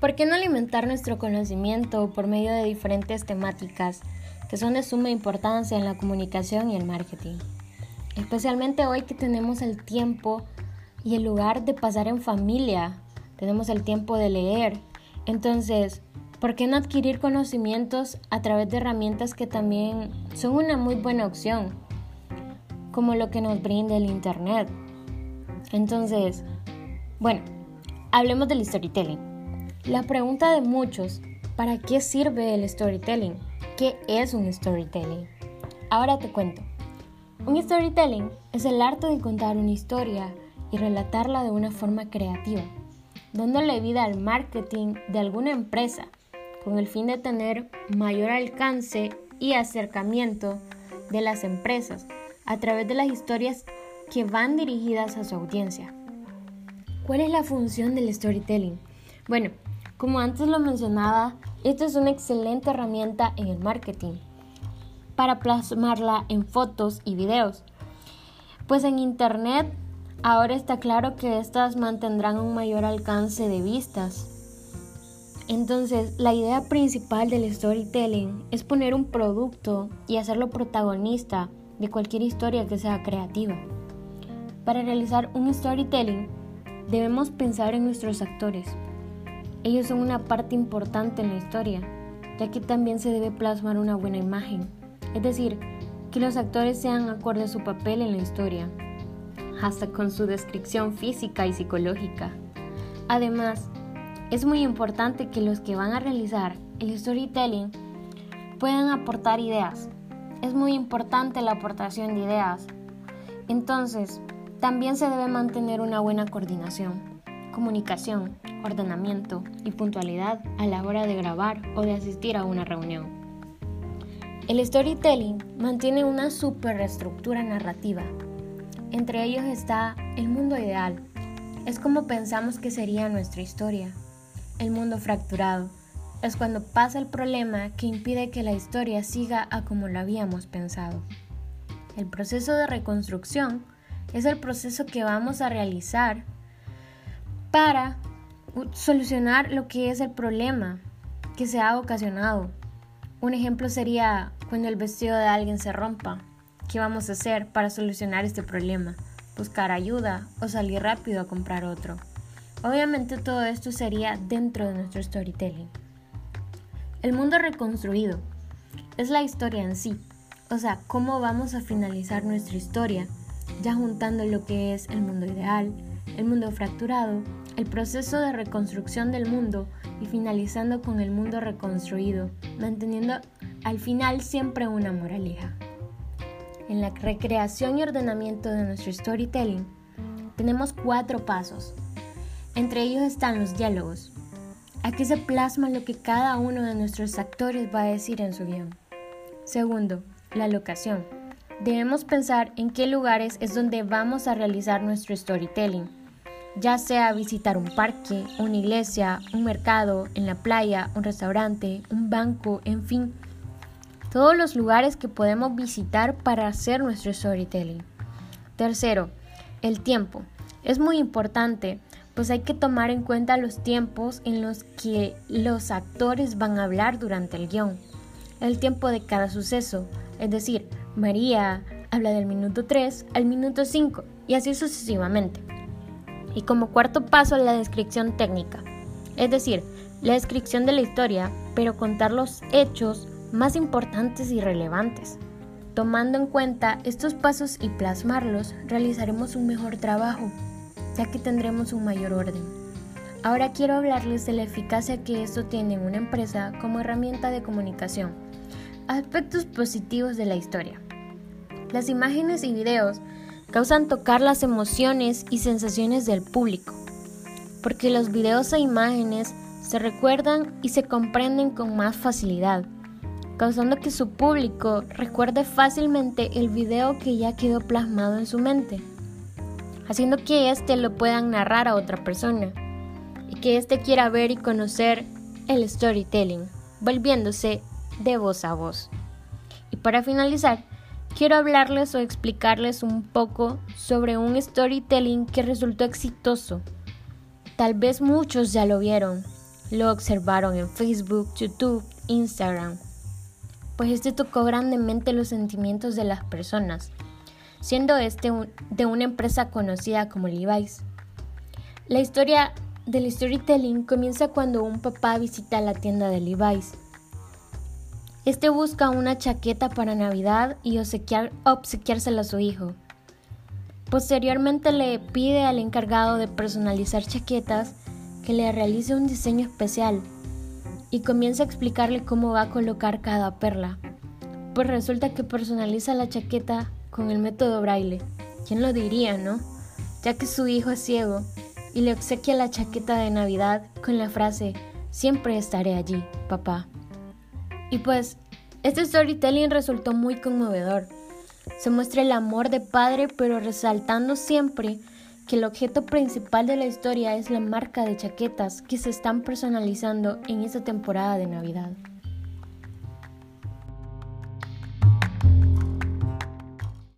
¿Por qué no alimentar nuestro conocimiento por medio de diferentes temáticas que son de suma importancia en la comunicación y el marketing? Especialmente hoy que tenemos el tiempo y el lugar de pasar en familia, tenemos el tiempo de leer. Entonces, ¿por qué no adquirir conocimientos a través de herramientas que también son una muy buena opción? Como lo que nos brinda el Internet. Entonces, bueno, hablemos del storytelling. La pregunta de muchos, ¿para qué sirve el storytelling? ¿Qué es un storytelling? Ahora te cuento. Un storytelling es el arte de contar una historia y relatarla de una forma creativa, dándole vida al marketing de alguna empresa con el fin de tener mayor alcance y acercamiento de las empresas a través de las historias que van dirigidas a su audiencia. ¿Cuál es la función del storytelling? Bueno, como antes lo mencionaba, esta es una excelente herramienta en el marketing para plasmarla en fotos y videos. Pues en Internet ahora está claro que estas mantendrán un mayor alcance de vistas. Entonces, la idea principal del storytelling es poner un producto y hacerlo protagonista de cualquier historia que sea creativa. Para realizar un storytelling, debemos pensar en nuestros actores, ellos son una parte importante en la historia, ya que también se debe plasmar una buena imagen, es decir, que los actores sean acorde a su papel en la historia, hasta con su descripción física y psicológica. Además, es muy importante que los que van a realizar el storytelling puedan aportar ideas. Es muy importante la aportación de ideas. Entonces, también se debe mantener una buena coordinación, comunicación, ordenamiento y puntualidad a la hora de grabar o de asistir a una reunión. El storytelling mantiene una superestructura narrativa. Entre ellos está el mundo ideal. Es como pensamos que sería nuestra historia. El mundo fracturado. Es cuando pasa el problema que impide que la historia siga a como lo habíamos pensado. El proceso de reconstrucción es el proceso que vamos a realizar para solucionar lo que es el problema que se ha ocasionado. Un ejemplo sería cuando el vestido de alguien se rompa. ¿Qué vamos a hacer para solucionar este problema? Buscar ayuda o salir rápido a comprar otro. Obviamente todo esto sería dentro de nuestro storytelling. El mundo reconstruido es la historia en sí, o sea, cómo vamos a finalizar nuestra historia, ya juntando lo que es el mundo ideal, el mundo fracturado, el proceso de reconstrucción del mundo y finalizando con el mundo reconstruido, manteniendo al final siempre una moraleja. En la recreación y ordenamiento de nuestro storytelling tenemos cuatro pasos. Entre ellos están los diálogos. Aquí se plasma lo que cada uno de nuestros actores va a decir en su guion. Segundo, la locación. Debemos pensar en qué lugares es donde vamos a realizar nuestro storytelling ya sea visitar un parque, una iglesia, un mercado, en la playa, un restaurante, un banco, en fin, todos los lugares que podemos visitar para hacer nuestro storytelling. Tercero, el tiempo. Es muy importante, pues hay que tomar en cuenta los tiempos en los que los actores van a hablar durante el guion. El tiempo de cada suceso, es decir, María habla del minuto 3 al minuto 5 y así sucesivamente. Y como cuarto paso, la descripción técnica, es decir, la descripción de la historia, pero contar los hechos más importantes y relevantes. Tomando en cuenta estos pasos y plasmarlos, realizaremos un mejor trabajo, ya que tendremos un mayor orden. Ahora quiero hablarles de la eficacia que esto tiene en una empresa como herramienta de comunicación. Aspectos positivos de la historia. Las imágenes y videos causan tocar las emociones y sensaciones del público, porque los videos e imágenes se recuerdan y se comprenden con más facilidad, causando que su público recuerde fácilmente el video que ya quedó plasmado en su mente, haciendo que éste lo puedan narrar a otra persona y que éste quiera ver y conocer el storytelling, volviéndose de voz a voz. Y para finalizar, quiero hablarles o explicarles un poco sobre un storytelling que resultó exitoso. Tal vez muchos ya lo vieron. lo observaron en Facebook, YouTube, Instagram, pues este tocó grandemente los sentimientos de las personas, siendo este de una empresa conocida como Levi's. La historia del storytelling comienza cuando un papá visita la tienda de Levi's. Este busca una chaqueta para Navidad y obsequiar, obsequiársela a su hijo. Posteriormente le pide al encargado de personalizar chaquetas que le realice un diseño especial y comienza a explicarle cómo va a colocar cada perla. Pues resulta que personaliza la chaqueta con el método braille. ¿Quién lo diría, no? Ya que su hijo es ciego y le obsequia la chaqueta de Navidad con la frase Siempre estaré allí, papá. Y pues, este storytelling resultó muy conmovedor. Se muestra el amor de padre, pero resaltando siempre que el objeto principal de la historia es la marca de chaquetas que se están personalizando en esta temporada de Navidad.